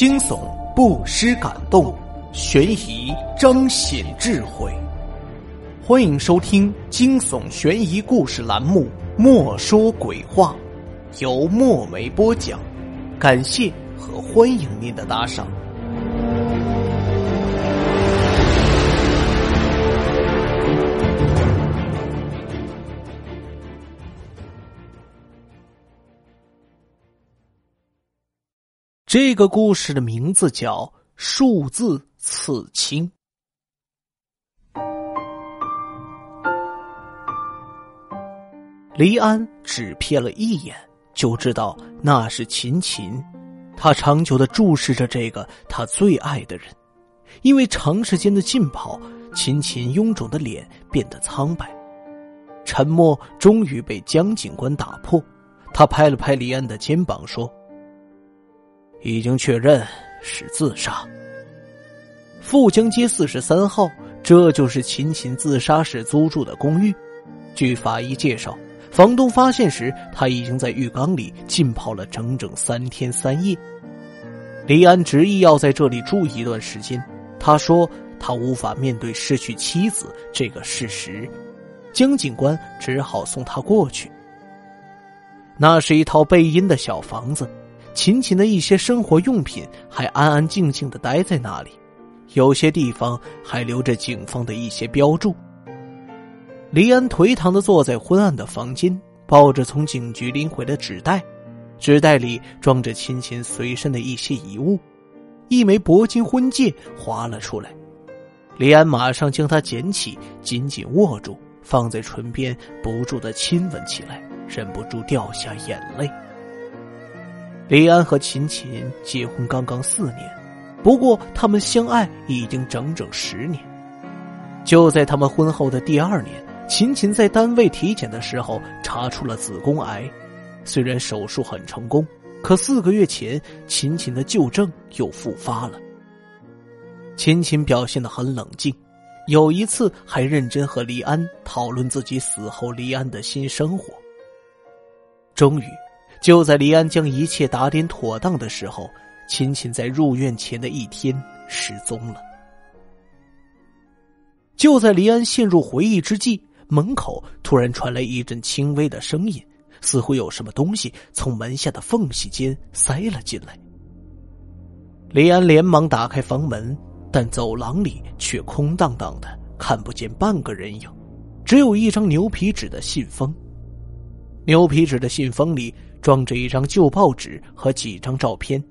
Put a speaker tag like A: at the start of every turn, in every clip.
A: 惊悚不失感动，悬疑彰显智慧。欢迎收听惊悚悬疑故事栏目《莫说鬼话》，由墨梅播讲。感谢和欢迎您的打赏。这个故事的名字叫《数字刺青》。黎安只瞥了一眼，就知道那是秦琴。他长久的注视着这个他最爱的人，因为长时间的浸泡，秦琴臃肿的脸变得苍白。沉默终于被江警官打破，他拍了拍黎安的肩膀说。已经确认是自杀。富江街四十三号，这就是秦秦自杀时租住的公寓。据法医介绍，房东发现时，他已经在浴缸里浸泡了整整三天三夜。李安执意要在这里住一段时间，他说他无法面对失去妻子这个事实。江警官只好送他过去。那是一套背阴的小房子。秦琴的一些生活用品还安安静静的待在那里，有些地方还留着警方的一些标注。黎安颓唐的坐在昏暗的房间，抱着从警局拎回的纸袋，纸袋里装着秦琴随身的一些遗物，一枚铂金婚戒滑了出来。黎安马上将它捡起，紧紧握住，放在唇边，不住的亲吻起来，忍不住掉下眼泪。李安和秦秦结婚刚刚四年，不过他们相爱已经整整十年。就在他们婚后的第二年，秦秦在单位体检的时候查出了子宫癌，虽然手术很成功，可四个月前秦秦的旧症又复发了。秦秦表现的很冷静，有一次还认真和黎安讨论自己死后黎安的新生活。终于。就在黎安将一切打点妥当的时候，秦秦在入院前的一天失踪了。就在黎安陷入回忆之际，门口突然传来一阵轻微的声音，似乎有什么东西从门下的缝隙间塞了进来。黎安连忙打开房门，但走廊里却空荡荡的，看不见半个人影，只有一张牛皮纸的信封。牛皮纸的信封里。装着一张旧报纸和几张照片，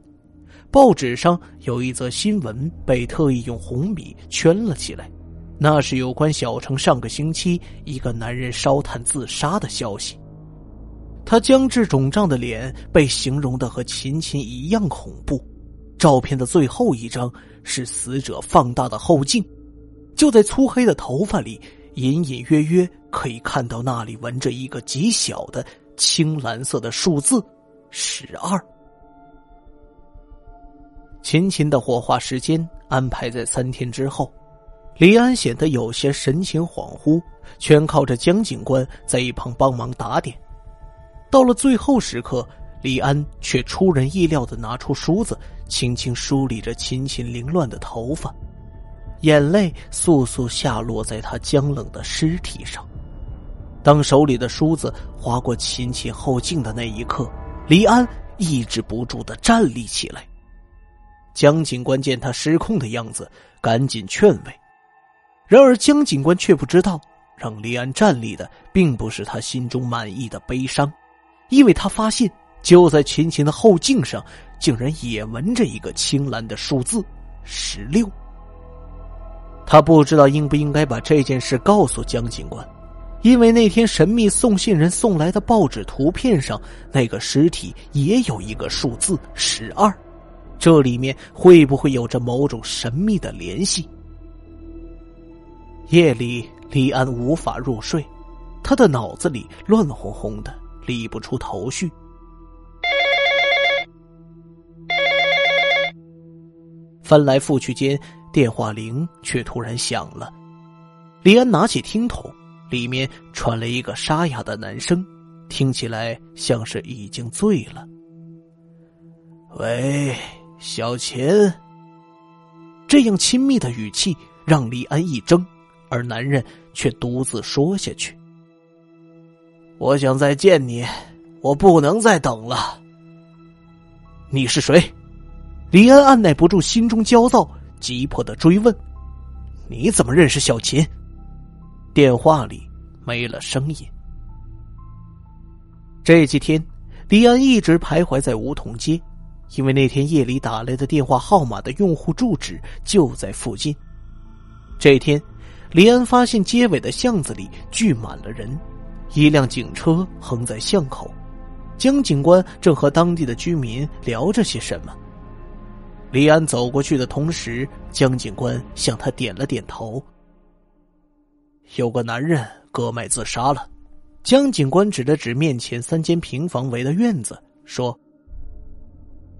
A: 报纸上有一则新闻被特意用红笔圈了起来，那是有关小城上个星期一个男人烧炭自杀的消息。他僵直肿胀的脸被形容的和秦秦一样恐怖。照片的最后一张是死者放大的后镜，就在粗黑的头发里，隐隐约约可以看到那里纹着一个极小的。青蓝色的数字，十二。秦秦的火化时间安排在三天之后。李安显得有些神情恍惚，全靠着江警官在一旁帮忙打点。到了最后时刻，李安却出人意料的拿出梳子，轻轻梳理着秦秦凌乱的头发，眼泪簌簌下落在他僵冷的尸体上。当手里的梳子划过秦秦后颈的那一刻，李安抑制不住的站立起来。江警官见他失控的样子，赶紧劝慰。然而江警官却不知道，让李安站立的并不是他心中满意的悲伤，因为他发现就在秦秦的后颈上，竟然也纹着一个青蓝的数字十六。他不知道应不应该把这件事告诉江警官。因为那天神秘送信人送来的报纸图片上，那个尸体也有一个数字十二，这里面会不会有着某种神秘的联系？夜里，李安无法入睡，他的脑子里乱哄哄的，理不出头绪。翻来覆去间，电话铃却突然响了，李安拿起听筒。里面传来一个沙哑的男声，听起来像是已经醉了。喂，小钱。这样亲密的语气让李安一怔，而男人却独自说下去：“我想再见你，我不能再等了。”你是谁？李安按耐不住心中焦躁，急迫的追问：“你怎么认识小琴？”电话里没了声音。这几天，李安一直徘徊在梧桐街，因为那天夜里打来的电话号码的用户住址就在附近。这天，李安发现街尾的巷子里聚满了人，一辆警车横在巷口。江警官正和当地的居民聊着些什么。李安走过去的同时，江警官向他点了点头。有个男人割脉自杀了。江警官指了指面前三间平房围的院子，说：“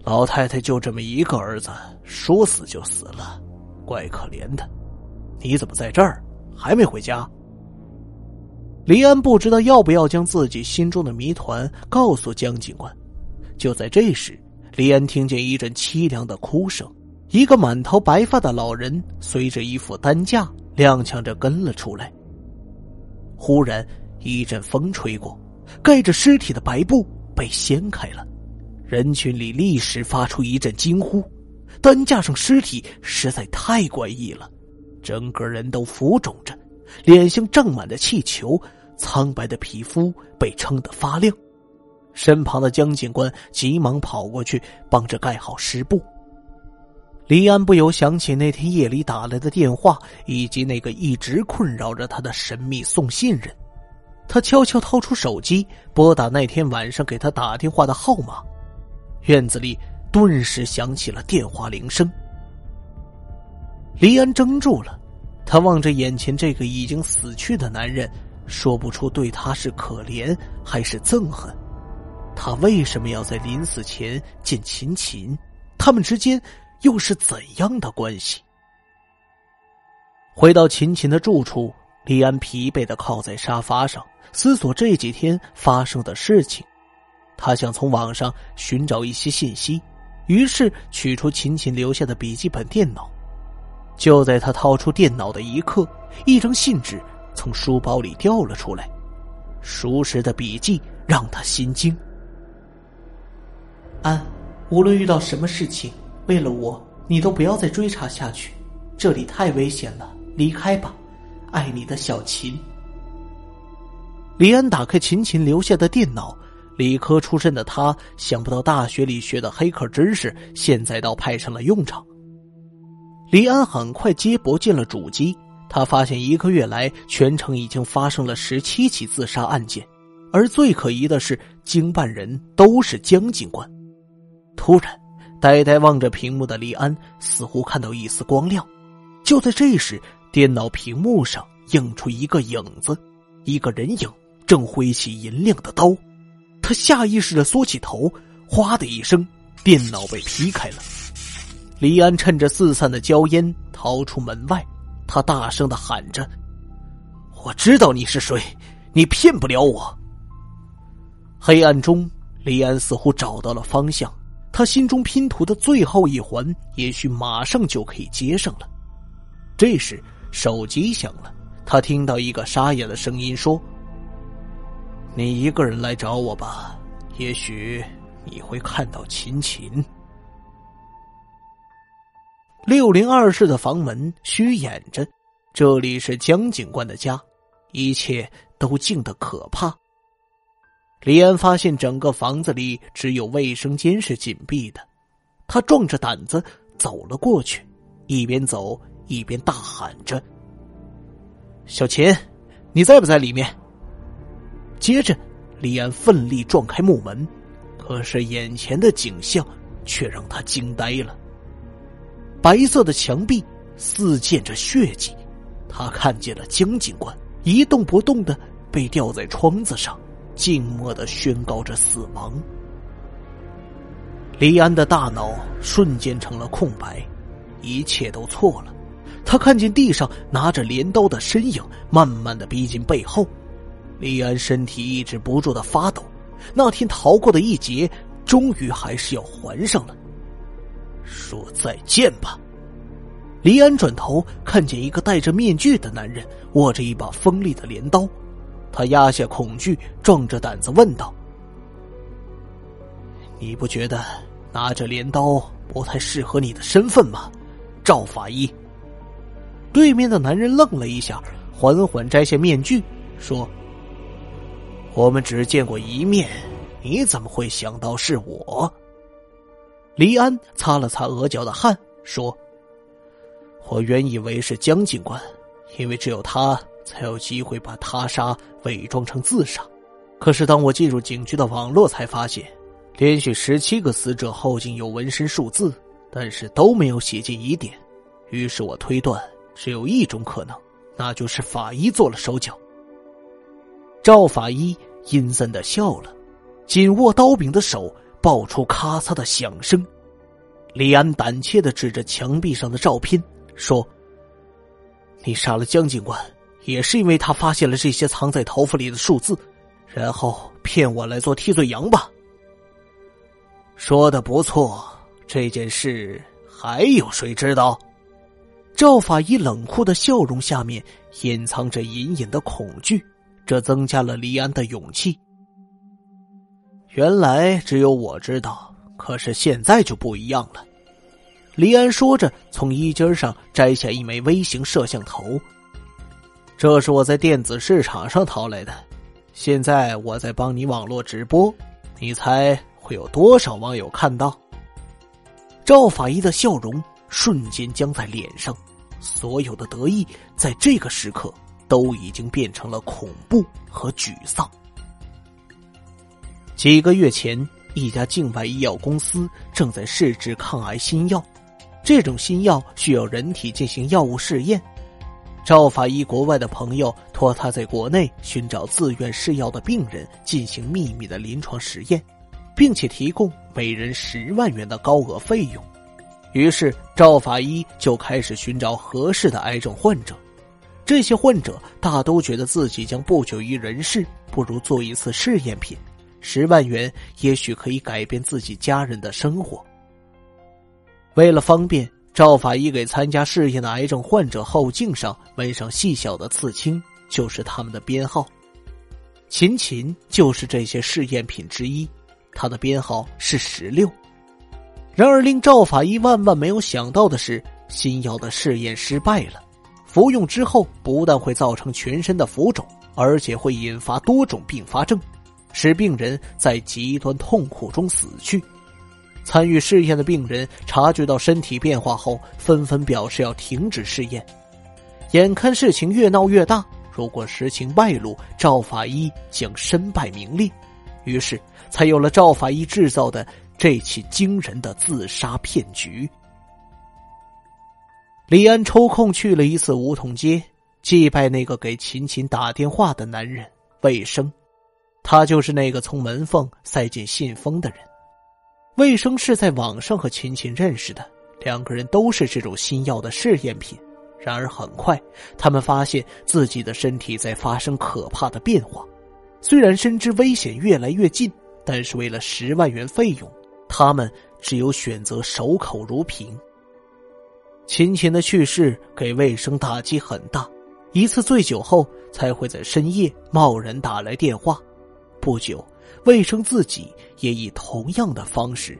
A: 老太太就这么一个儿子，说死就死了，怪可怜的。你怎么在这儿？还没回家？”李安不知道要不要将自己心中的谜团告诉江警官。就在这时，李安听见一阵凄凉的哭声，一个满头白发的老人随着一副担架踉跄着跟了出来。忽然，一阵风吹过，盖着尸体的白布被掀开了，人群里立时发出一阵惊呼。担架上尸体实在太怪异了，整个人都浮肿着，脸像胀满的气球。苍白的皮肤被撑得发亮，身旁的江警官急忙跑过去帮着盖好尸布。李安不由想起那天夜里打来的电话，以及那个一直困扰着他的神秘送信人。他悄悄掏出手机，拨打那天晚上给他打电话的号码。院子里顿时响起了电话铃声。黎安怔住了，他望着眼前这个已经死去的男人。说不出对他是可怜还是憎恨，他为什么要在临死前见秦琴？他们之间又是怎样的关系？回到秦秦的住处，李安疲惫的靠在沙发上，思索这几天发生的事情。他想从网上寻找一些信息，于是取出秦秦留下的笔记本电脑。就在他掏出电脑的一刻，一张信纸。从书包里掉了出来，熟识的笔记让他心惊。安，无论遇到什么事情，为了我，你都不要再追查下去，这里太危险了，离开吧。爱你的小琴。李安打开秦琴留下的电脑，理科出身的他想不到大学里学的黑客知识现在倒派上了用场。李安很快接驳进了主机。他发现一个月来，全城已经发生了十七起自杀案件，而最可疑的是，经办人都是江警官。突然，呆呆望着屏幕的李安似乎看到一丝光亮。就在这时，电脑屏幕上映出一个影子，一个人影正挥起银亮的刀。他下意识的缩起头，哗的一声，电脑被劈开了。李安趁着四散的焦烟逃出门外。他大声的喊着：“我知道你是谁，你骗不了我。”黑暗中，李安似乎找到了方向，他心中拼图的最后一环，也许马上就可以接上了。这时，手机响了，他听到一个沙哑的声音说：“你一个人来找我吧，也许你会看到秦秦。”六零二室的房门虚掩着，这里是江警官的家，一切都静得可怕。李安发现整个房子里只有卫生间是紧闭的，他壮着胆子走了过去，一边走一边大喊着：“小秦，你在不在里面？”接着，李安奋力撞开木门，可是眼前的景象却让他惊呆了。白色的墙壁四溅着血迹，他看见了江警官一动不动的被吊在窗子上，静默的宣告着死亡。李安的大脑瞬间成了空白，一切都错了。他看见地上拿着镰刀的身影慢慢的逼近背后，李安身体抑制不住的发抖。那天逃过的一劫，终于还是要还上了。说再见吧。黎安转头看见一个戴着面具的男人握着一把锋利的镰刀，他压下恐惧，壮着胆子问道：“你不觉得拿着镰刀不太适合你的身份吗，赵法医？”对面的男人愣了一下，缓缓摘下面具，说：“我们只见过一面，你怎么会想到是我？”黎安擦了擦额角的汗，说。我原以为是江警官，因为只有他才有机会把他杀伪装成自杀。可是当我进入警局的网络，才发现，连续十七个死者后颈有纹身数字，但是都没有写进疑点。于是我推断，只有一种可能，那就是法医做了手脚。赵法医阴森的笑了，紧握刀柄的手爆出咔嚓的响声。李安胆怯的指着墙壁上的照片。说：“你杀了江警官，也是因为他发现了这些藏在头发里的数字，然后骗我来做替罪羊吧？”说的不错，这件事还有谁知道？赵法医冷酷的笑容下面隐藏着隐隐的恐惧，这增加了黎安的勇气。原来只有我知道，可是现在就不一样了。黎安说着，从衣襟上摘下一枚微型摄像头。这是我在电子市场上淘来的，现在我在帮你网络直播，你猜会有多少网友看到？赵法医的笑容瞬间僵在脸上，所有的得意在这个时刻都已经变成了恐怖和沮丧。几个月前，一家境外医药公司正在试制抗癌新药。这种新药需要人体进行药物试验，赵法医国外的朋友托他在国内寻找自愿试药的病人进行秘密的临床实验，并且提供每人十万元的高额费用。于是赵法医就开始寻找合适的癌症患者。这些患者大都觉得自己将不久于人世，不如做一次试验品，十万元也许可以改变自己家人的生活。为了方便，赵法医给参加试验的癌症患者后颈上纹上细小的刺青，就是他们的编号。秦琴就是这些试验品之一，他的编号是十六。然而，令赵法医万万没有想到的是，新药的试验失败了。服用之后，不但会造成全身的浮肿，而且会引发多种并发症，使病人在极端痛苦中死去。参与试验的病人察觉到身体变化后，纷纷表示要停止试验。眼看事情越闹越大，如果实情败露，赵法医将身败名裂。于是，才有了赵法医制造的这起惊人的自杀骗局。李安抽空去了一次梧桐街，祭拜那个给秦秦打电话的男人魏生，他就是那个从门缝塞进信封的人。魏生是在网上和秦秦认识的，两个人都是这种新药的试验品。然而很快，他们发现自己的身体在发生可怕的变化。虽然深知危险越来越近，但是为了十万元费用，他们只有选择守口如瓶。秦秦的去世给魏生打击很大，一次醉酒后才会在深夜贸然打来电话。不久。魏生自己也以同样的方式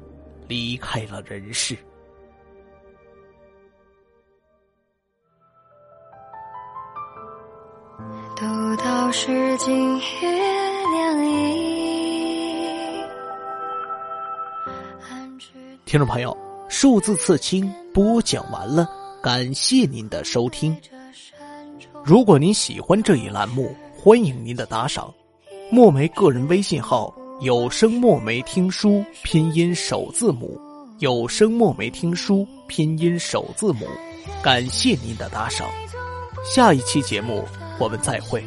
A: 离开了人世。
B: 都道是今夜凉意。
A: 听众朋友，数字刺青播讲完了，感谢您的收听。如果您喜欢这一栏目，欢迎您的打赏。墨梅个人微信号：有声墨梅听书拼音首字母，有声墨梅听书拼音首字母。感谢您的打赏，下一期节目我们再会。